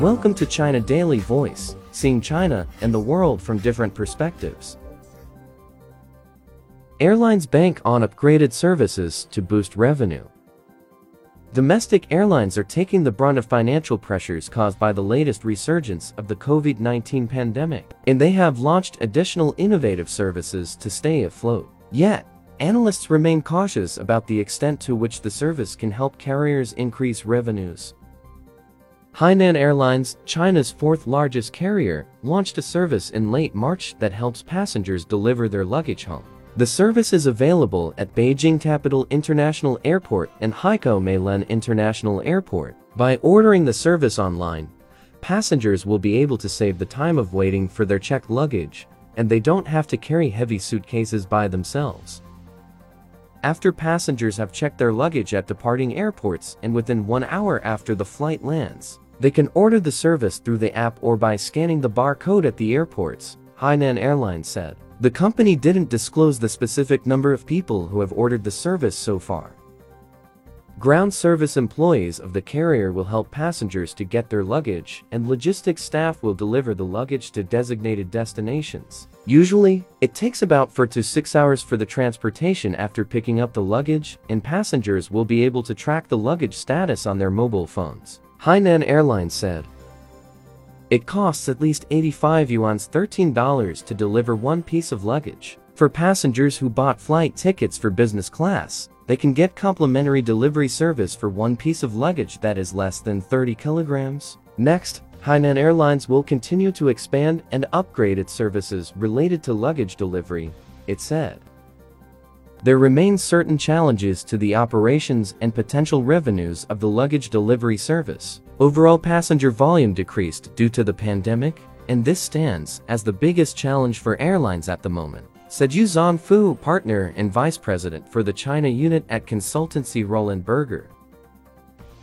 Welcome to China Daily Voice, seeing China and the world from different perspectives. Airlines bank on upgraded services to boost revenue. Domestic airlines are taking the brunt of financial pressures caused by the latest resurgence of the COVID-19 pandemic, and they have launched additional innovative services to stay afloat. Yet, analysts remain cautious about the extent to which the service can help carriers increase revenues. Hainan Airlines, China's fourth largest carrier, launched a service in late March that helps passengers deliver their luggage home. The service is available at Beijing Capital International Airport and Haikou Meilan International Airport. By ordering the service online, passengers will be able to save the time of waiting for their checked luggage, and they don't have to carry heavy suitcases by themselves. After passengers have checked their luggage at departing airports and within one hour after the flight lands, they can order the service through the app or by scanning the barcode at the airports, Hainan Airlines said. The company didn't disclose the specific number of people who have ordered the service so far. Ground service employees of the carrier will help passengers to get their luggage, and logistics staff will deliver the luggage to designated destinations. Usually, it takes about 4 to 6 hours for the transportation after picking up the luggage, and passengers will be able to track the luggage status on their mobile phones. Hainan Airlines said. It costs at least 85 yuan's $13 to deliver one piece of luggage. For passengers who bought flight tickets for business class, they can get complimentary delivery service for one piece of luggage that is less than 30 kilograms. Next, Hainan Airlines will continue to expand and upgrade its services related to luggage delivery, it said. There remain certain challenges to the operations and potential revenues of the luggage delivery service. Overall passenger volume decreased due to the pandemic, and this stands as the biggest challenge for airlines at the moment. Said Yu Zhanfu, partner and vice president for the China unit at consultancy Roland Berger.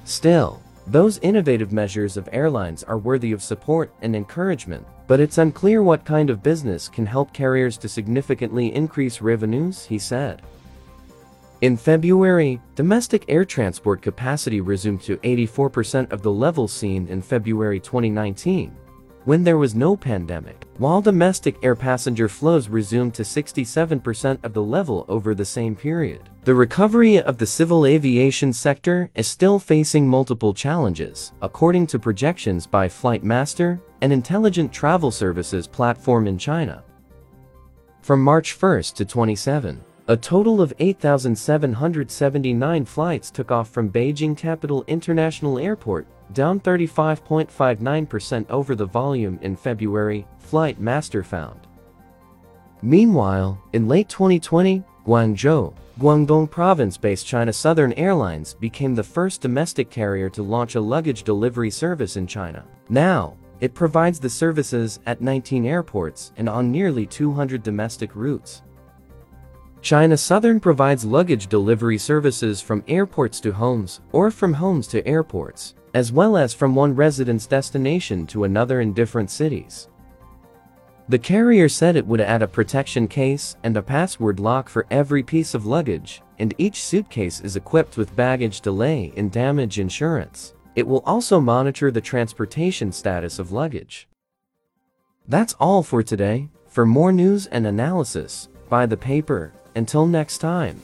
Still, those innovative measures of airlines are worthy of support and encouragement, but it's unclear what kind of business can help carriers to significantly increase revenues, he said. In February, domestic air transport capacity resumed to 84% of the level seen in February 2019, when there was no pandemic, while domestic air passenger flows resumed to 67% of the level over the same period. The recovery of the civil aviation sector is still facing multiple challenges, according to projections by Flightmaster, an intelligent travel services platform in China. From March 1 to 27, a total of 8,779 flights took off from Beijing Capital International Airport, down 35.59% over the volume in February, Flight Master found. Meanwhile, in late 2020, Guangzhou, Guangdong province-based China Southern Airlines became the first domestic carrier to launch a luggage delivery service in China. Now, it provides the services at 19 airports and on nearly 200 domestic routes. China Southern provides luggage delivery services from airports to homes or from homes to airports, as well as from one residence destination to another in different cities. The carrier said it would add a protection case and a password lock for every piece of luggage, and each suitcase is equipped with baggage delay and damage insurance. It will also monitor the transportation status of luggage. That's all for today. For more news and analysis, buy the paper until next time.